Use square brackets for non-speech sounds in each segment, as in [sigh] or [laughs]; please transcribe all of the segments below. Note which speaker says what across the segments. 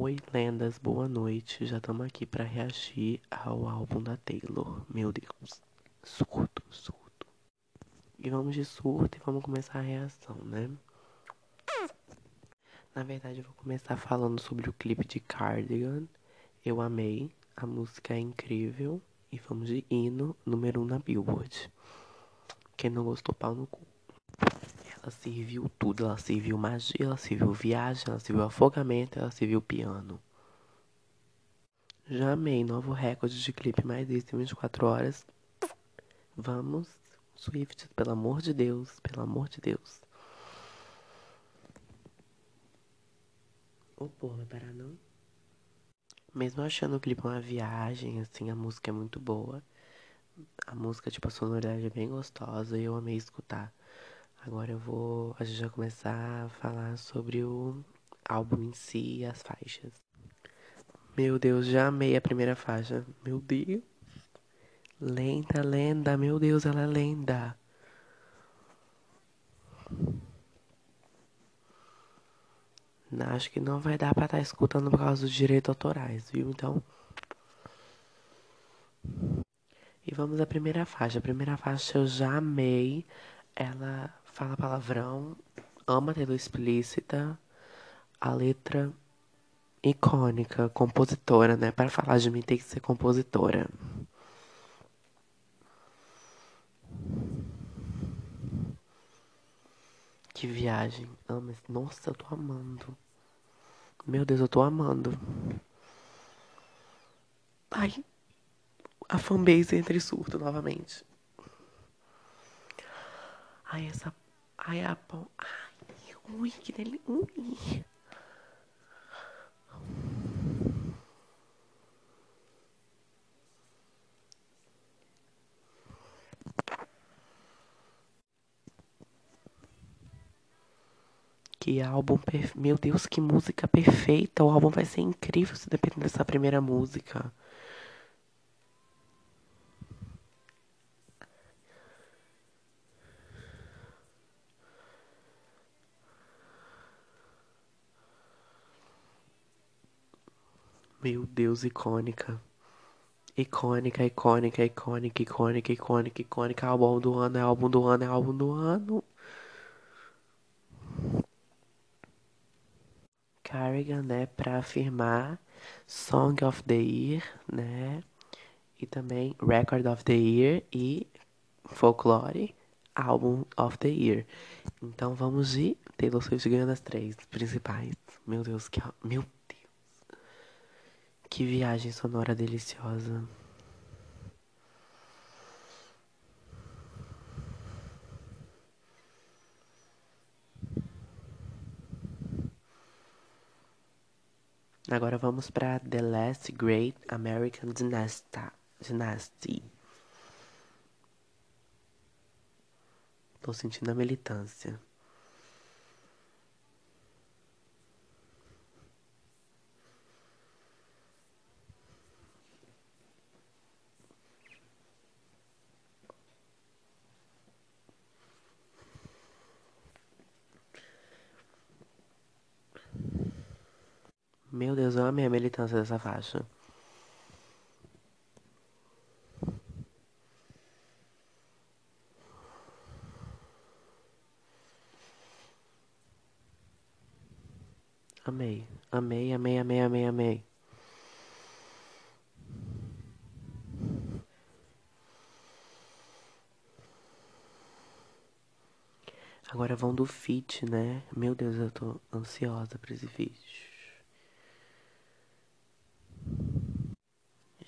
Speaker 1: Oi, lendas, boa noite. Já estamos aqui para reagir ao álbum da Taylor. Meu Deus, surto, surto. E vamos de surto e vamos começar a reação, né? Na verdade, eu vou começar falando sobre o clipe de Cardigan. Eu amei, a música é incrível. E vamos de hino número 1 um na Billboard. Quem não gostou, pau no cu. Ela serviu tudo, ela serviu magia, ela serviu viagem, ela serviu afogamento, ela serviu piano. Já amei, novo recorde de clipe mais visto em 24 horas. Vamos, Swift, pelo amor de Deus, pelo amor de Deus. Oh, porra, vai parar não? Mesmo achando o clipe uma viagem, assim, a música é muito boa. A música, tipo, a sonoridade é bem gostosa e eu amei escutar. Agora eu vou. A gente vai começar a falar sobre o álbum em si e as faixas. Meu Deus, já amei a primeira faixa. Meu Deus. Lenda, lenda, meu Deus, ela é lenda. Acho que não vai dar pra estar tá escutando por causa dos direitos autorais, viu? Então. E vamos à primeira faixa. A primeira faixa eu já amei. Ela fala palavrão, ama ter explícita, a letra icônica, compositora, né? Para falar de mim tem que ser compositora. Que viagem. Ama. Nossa, eu tô amando. Meu Deus, eu tô amando. Ai. A fanbase entre surto novamente. Ai, essa Ai, a pão. Ai, ui, que delícia. Ui. Que álbum perfeito. Meu Deus, que música perfeita. O álbum vai ser incrível se depender dessa primeira música. Meu Deus, icônica. Icônica, icônica, icônica, icônica, icônica, icônica. Álbum do ano, é álbum do ano, é álbum do ano. Carrigan, né, pra afirmar Song of the Year, né? E também Record of the Year e Folklore, Album of the Year. Então vamos de Taylor Swift ganhando as três principais. Meu Deus, que. Meu que viagem sonora deliciosa. Agora vamos para The Last Great American Dynasty. Tô sentindo a militância. Amei a militância dessa faixa. Amei, amei, amei, amei, amei, amei. Agora vão do feat, né? Meu Deus, eu tô ansiosa pra esse feat.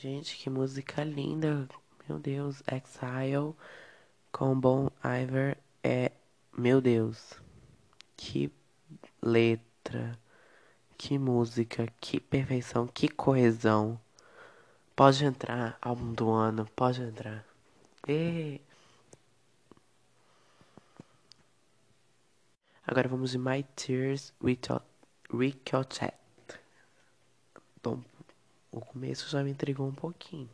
Speaker 1: Gente, que música linda. Meu Deus. Exile com Bon Iver é. Meu Deus. Que letra. Que música. Que perfeição. Que coesão. Pode entrar. Álbum do ano. Pode entrar. E... Agora vamos de My Tears Recalchet. O começo só me intrigou um pouquinho.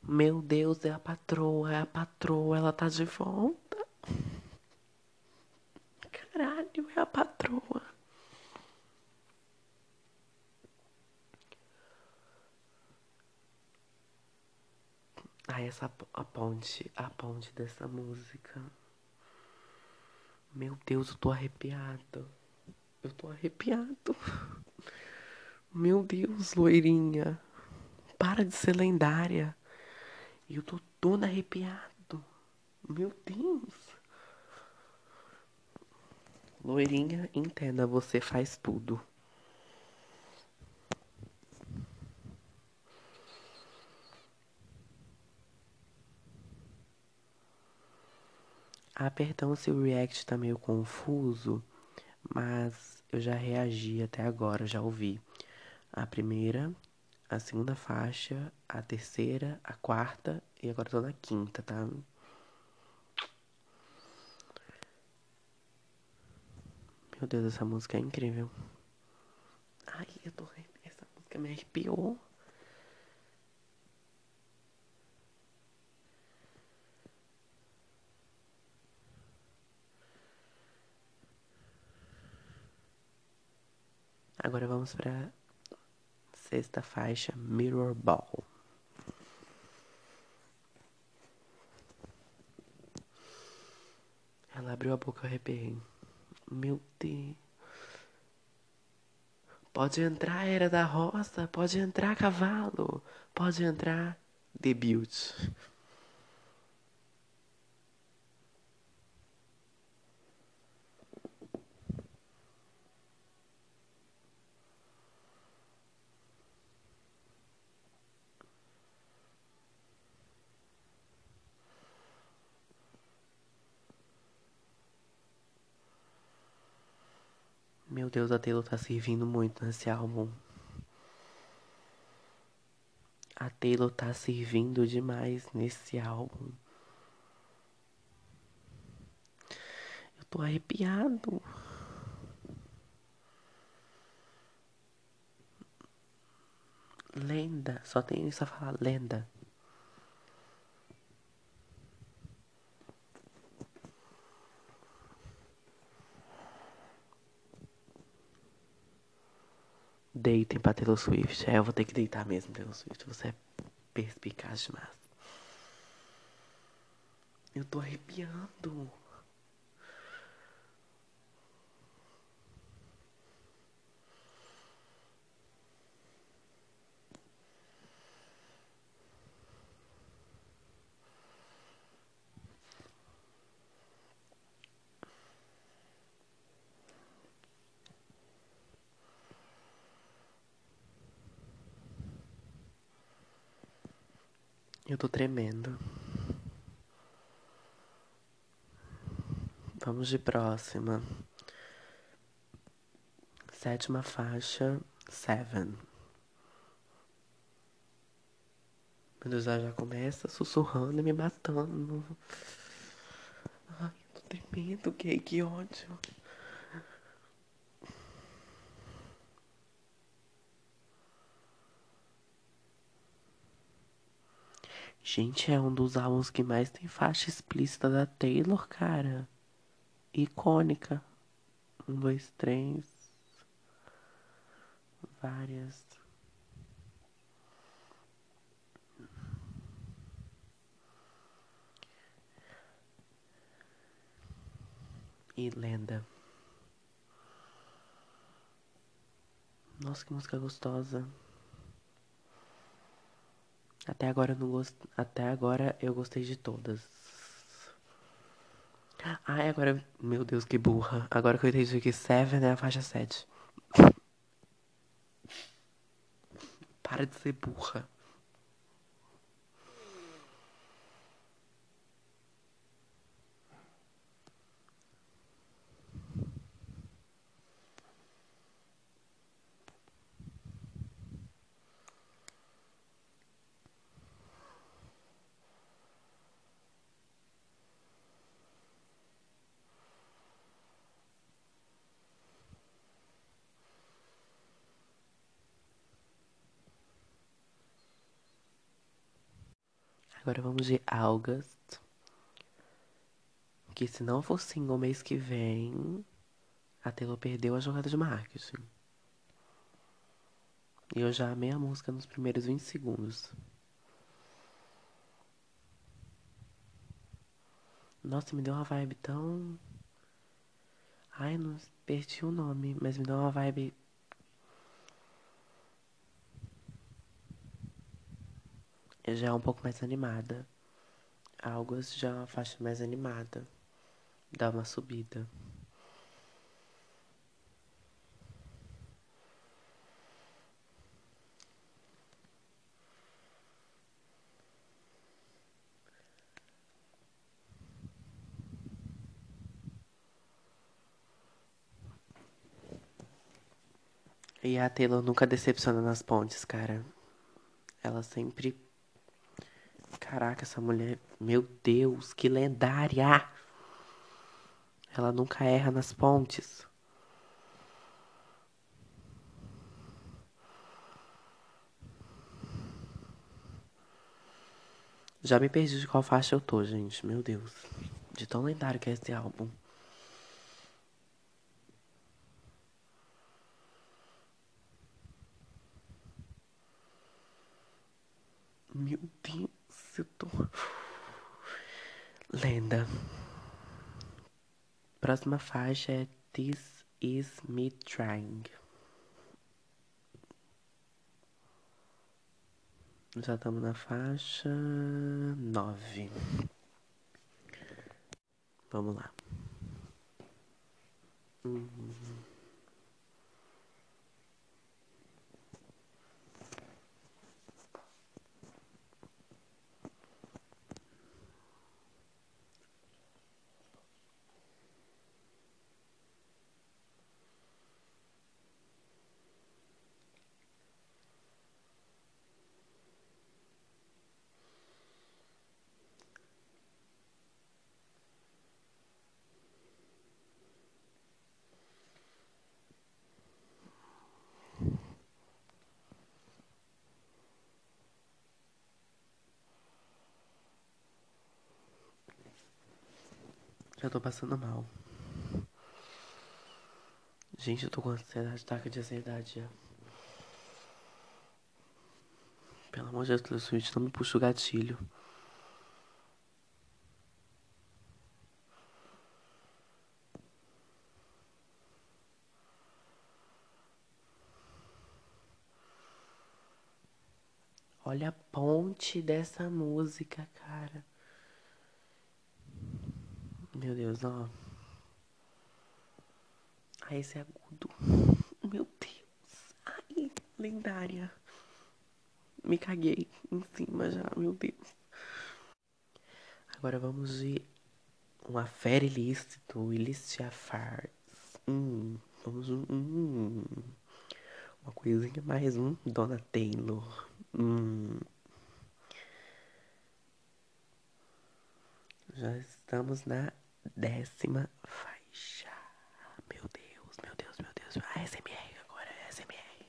Speaker 1: Meu Deus, é a patroa, é a patroa, ela tá de volta. Caralho, é a patroa. Ai, essa a ponte, a ponte dessa música. Meu Deus, eu tô arrepiado. Eu tô arrepiado. Meu Deus, loirinha. Para de ser lendária. Eu tô todo arrepiado. Meu Deus. Loirinha, entenda, você faz tudo. Ah, perdão se o react tá meio confuso, mas eu já reagi até agora, já ouvi a primeira, a segunda faixa, a terceira, a quarta e agora tô na quinta, tá? Meu Deus, essa música é incrível. Ai, eu tô. Essa música me arrepiou. Agora vamos para sexta faixa, Mirror Ball. Ela abriu a boca, eu arrepiei. Meu Deus. Pode entrar, era da roça. Pode entrar, cavalo. Pode entrar, debut. Meu Deus, a Taylor tá servindo muito nesse álbum. A Taylor tá servindo demais nesse álbum. Eu tô arrepiado. Lenda, só tenho isso a falar, lenda. Deitem pra Taylor Swift. É, eu vou ter que deitar mesmo, Taylor Swift. Você é perspicaz demais. Eu tô arrepiando. Eu tô tremendo. Vamos de próxima. Sétima faixa, Seven. Meu Deus, ela já começa sussurrando e me matando. Ai, eu tô tremendo, que, que ódio. Gente, é um dos álbuns que mais tem faixa explícita da Taylor, cara. Icônica. Um, dois, três. Várias. E lenda. Nossa, que música gostosa. Até agora eu não gost... Até agora eu gostei de todas. Ai, agora. Meu Deus, que burra. Agora que eu entendi que Seven é a faixa 7. Para de ser burra. Agora vamos de August. Que se não for single mês que vem, a Taylor perdeu a jogada de marketing. E eu já amei a música nos primeiros 20 segundos. Nossa, me deu uma vibe tão. Ai, não perdi o nome, mas me deu uma vibe. Já é um pouco mais animada. Algo já é uma faixa mais animada. Dá uma subida. E a Taylor nunca decepciona nas pontes, cara. Ela sempre. Caraca, essa mulher. Meu Deus, que lendária! Ela nunca erra nas pontes. Já me perdi de qual faixa eu tô, gente. Meu Deus. De tão lendário que é esse álbum. Meu Deus, Lenda. Próxima faixa é This Is Me Trying. Já estamos na faixa nove. Vamos lá. Uhum. Já tô passando mal. Gente, eu tô com ansiedade, taca de ansiedade já. Pelo amor de Deus, Switch, não me puxa o gatilho. Olha a ponte dessa música, cara. Meu Deus, ó. Ai, esse é agudo. Meu Deus. Ai, lendária. Me caguei em cima já, meu Deus. Agora vamos de uma fera ilícito, ilícita farce. Hum, vamos hum, uma coisinha mais um, Dona Taylor. Hum. Já estamos na décima faixa. Meu Deus, meu Deus, meu Deus. ASMR agora, ASMR.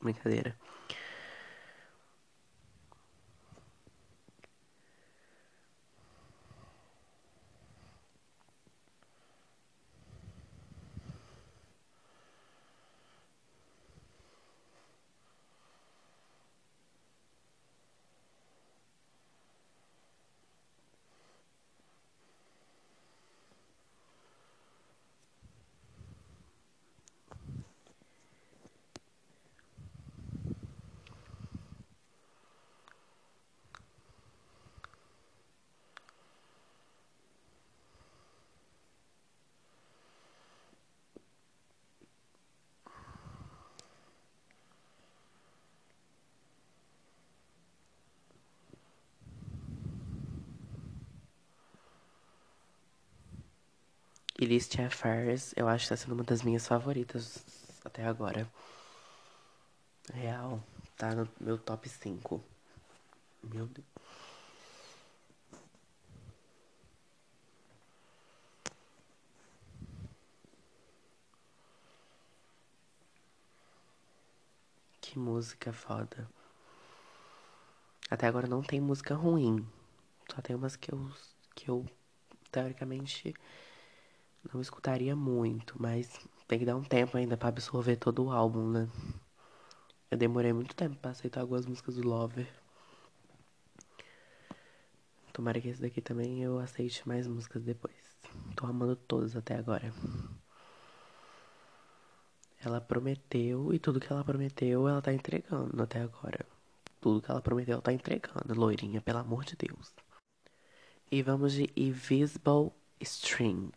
Speaker 1: Brincadeira. Illicit Affairs, eu acho que tá sendo uma das minhas favoritas até agora. Real, tá no meu top 5. Meu Deus. Que música foda. Até agora não tem música ruim. Só tem umas que eu, que eu teoricamente não escutaria muito, mas tem que dar um tempo ainda pra absorver todo o álbum, né? Eu demorei muito tempo pra aceitar algumas músicas do Lover. Tomara que esse daqui também eu aceite mais músicas depois. Tô amando todas até agora. Ela prometeu e tudo que ela prometeu ela tá entregando até agora. Tudo que ela prometeu ela tá entregando, loirinha, pelo amor de Deus. E vamos de Invisible String.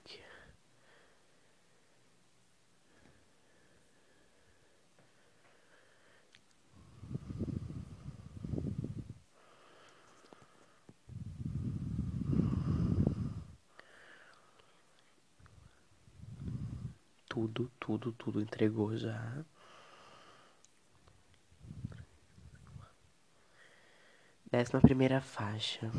Speaker 1: Tudo, tudo, tudo entregou já. Décima primeira faixa.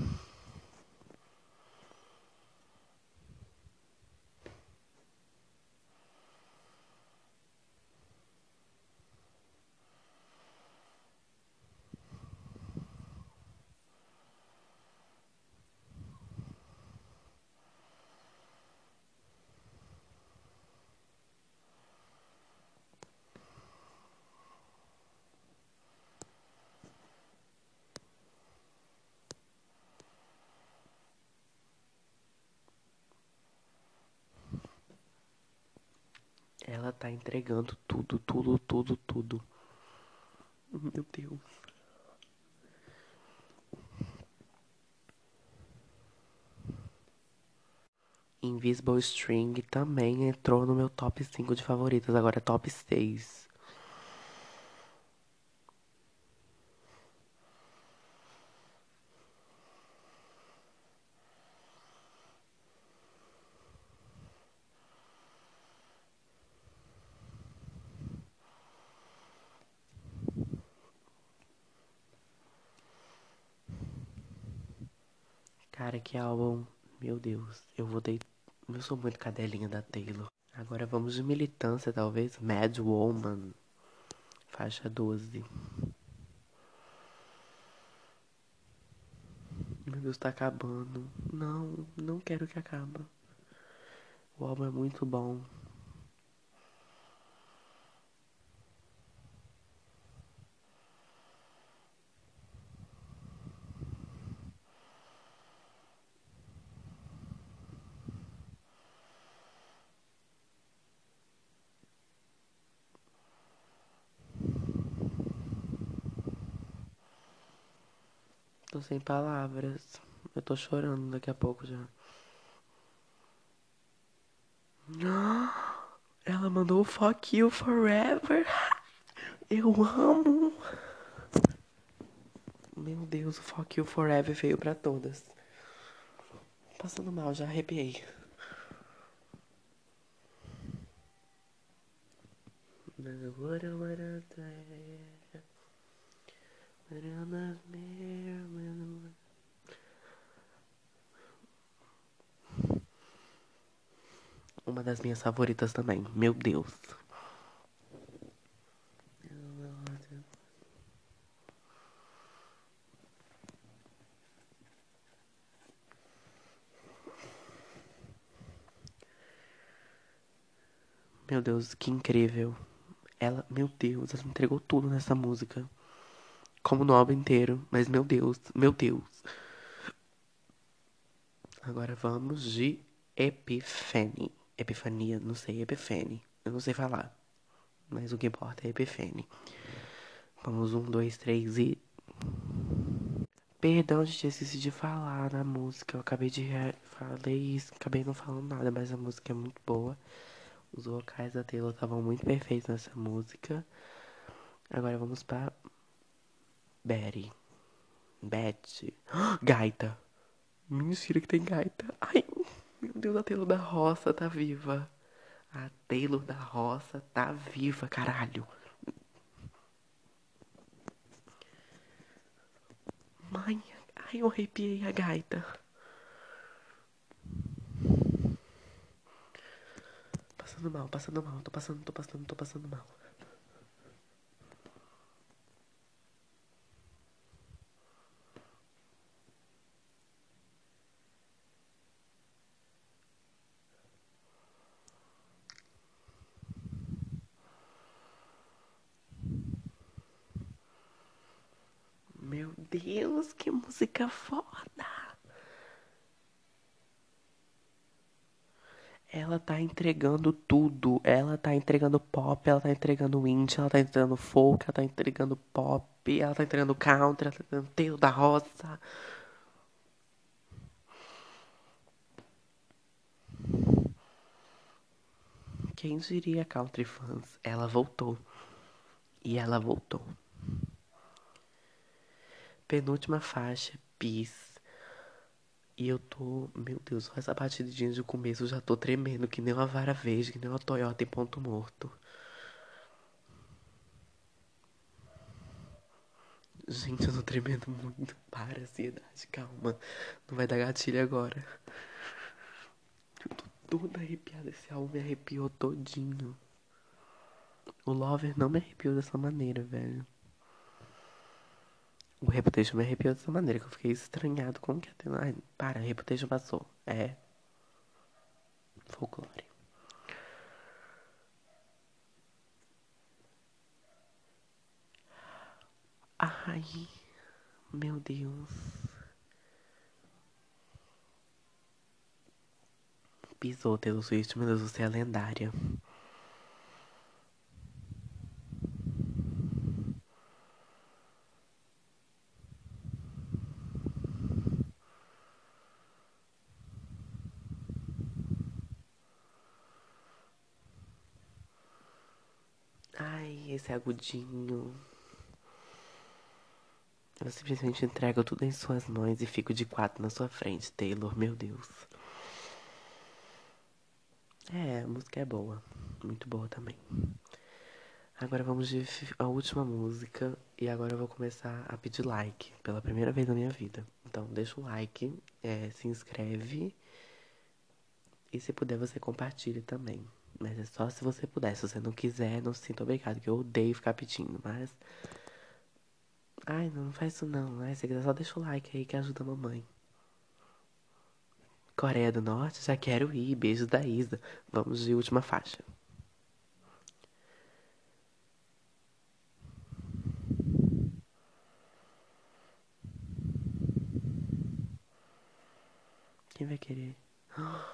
Speaker 1: Ela tá entregando tudo, tudo, tudo, tudo. Meu Deus. Invisible String também entrou no meu top 5 de favoritas, agora é top 6. Cara, que álbum. Meu Deus, eu vou deitar. Eu sou muito cadelinha da Taylor. Agora vamos de militância, talvez. Mad Woman. Faixa 12. Meu Deus, tá acabando. Não, não quero que acabe. O álbum é muito bom. Sem palavras. Eu tô chorando daqui a pouco já. [gasps] Ela mandou Fuck You Forever. [laughs] Eu amo. Meu Deus, o Fuck You Forever veio pra todas. Passando mal, já arrepiei. Uma das minhas favoritas também. Meu Deus. Meu Deus, que incrível. Ela, meu Deus, ela entregou tudo nessa música. Como no álbum inteiro. Mas meu Deus, meu Deus. Agora vamos de Epifene. Epifania, não sei, Epifene. Eu não sei falar. Mas o que importa é Epifene. Vamos, um, dois, três e. Perdão, gente, esqueci de falar na música. Eu acabei de. Falei isso, acabei não falando nada, mas a música é muito boa. Os vocais da Taylor estavam muito perfeitos nessa música. Agora vamos para Betty. Betty. [gasps] Gaita. Mentira que tem gaita. Ai, meu Deus, a Taylor da Roça tá viva. A Taylor da Roça tá viva, caralho. Mãe, ai, eu arrepiei a gaita. Passando mal, passando mal, tô passando, tô passando, tô passando mal. Deus, que música foda! Ela tá entregando tudo. Ela tá entregando pop, ela tá entregando indie, ela tá entregando folk, ela tá entregando pop, ela tá entregando country, ela tá entregando Telo da Roça. Quem diria country fans? Ela voltou. E ela voltou. Penúltima faixa, Peace. E eu tô, meu Deus, só essa batidinha de começo eu já tô tremendo, que nem uma vara verde, que nem uma Toyota em ponto morto. Gente, eu tô tremendo muito. Para, ansiedade, calma. Não vai dar gatilho agora. Eu tô toda arrepiada. Esse álbum me arrepiou todinho. O Lover não me arrepiou dessa maneira, velho. O Reputation me arrepiou dessa maneira que eu fiquei estranhado. Como que é? Ai, para, Reputation passou. É. Folclore. Ai, meu Deus. Pisou Taylor Swift, meu Deus, você é lendária. Esse agudinho. Eu simplesmente entrego tudo em suas mãos e fico de quatro na sua frente, Taylor, meu Deus. É, a música é boa. Muito boa também. Agora vamos de a última música. E agora eu vou começar a pedir like pela primeira vez na minha vida. Então deixa o like, é, se inscreve. E se puder, você compartilha também. Mas é só se você puder. Se você não quiser, não se sinta obrigado, que eu odeio ficar pedindo. Mas. Ai, não, não faz isso não. Ai, se quiser, só deixa o like aí que ajuda a mamãe. Coreia do Norte, já quero ir. Beijos da Isa. Vamos de última faixa. Quem vai querer? [gasps]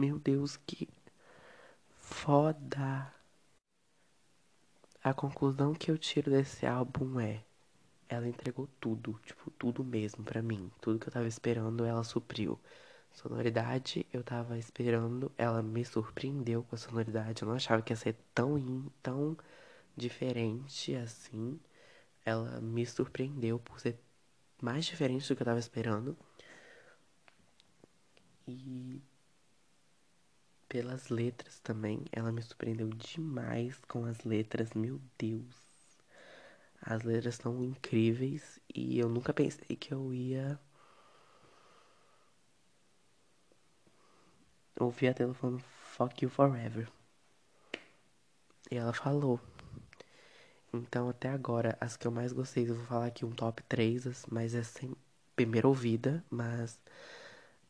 Speaker 1: Meu Deus, que foda! A conclusão que eu tiro desse álbum é: ela entregou tudo, tipo, tudo mesmo pra mim. Tudo que eu tava esperando, ela supriu. Sonoridade, eu tava esperando, ela me surpreendeu com a sonoridade. Eu não achava que ia ser tão, tão diferente assim. Ela me surpreendeu por ser mais diferente do que eu tava esperando. E pelas letras também. Ela me surpreendeu demais com as letras, meu Deus. As letras são incríveis e eu nunca pensei que eu ia ouvir a telefone Fuck You Forever. E ela falou. Então até agora, as que eu mais gostei, eu vou falar aqui um top 3, mas é sem primeira ouvida, mas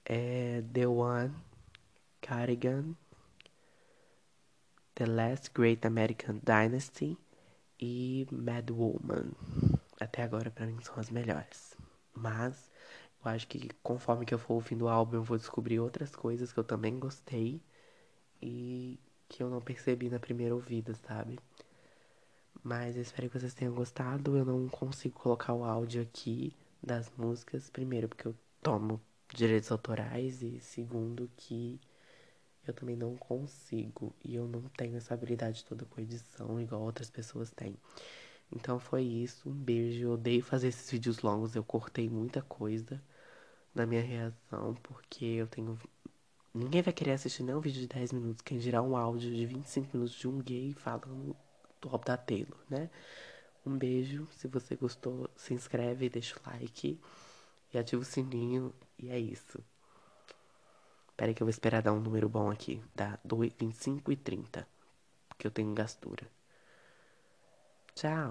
Speaker 1: é The One Cardigan, The Last Great American Dynasty e Mad Woman. Até agora, para mim, são as melhores. Mas eu acho que conforme que eu for ouvindo o álbum, eu vou descobrir outras coisas que eu também gostei e que eu não percebi na primeira ouvida, sabe? Mas eu espero que vocês tenham gostado. Eu não consigo colocar o áudio aqui das músicas, primeiro, porque eu tomo direitos autorais, e segundo, que eu também não consigo. E eu não tenho essa habilidade toda com edição, igual outras pessoas têm. Então foi isso. Um beijo. Eu odeio fazer esses vídeos longos. Eu cortei muita coisa na minha reação, porque eu tenho. Ninguém vai querer assistir nem um vídeo de 10 minutos, quem dirá um áudio de 25 minutos de um gay falando do álbum da Taylor, né? Um beijo. Se você gostou, se inscreve, deixa o like e ativa o sininho. E é isso. Pera aí que eu vou esperar dar um número bom aqui. Dá 25 e 30. Porque eu tenho gastura. Tchau.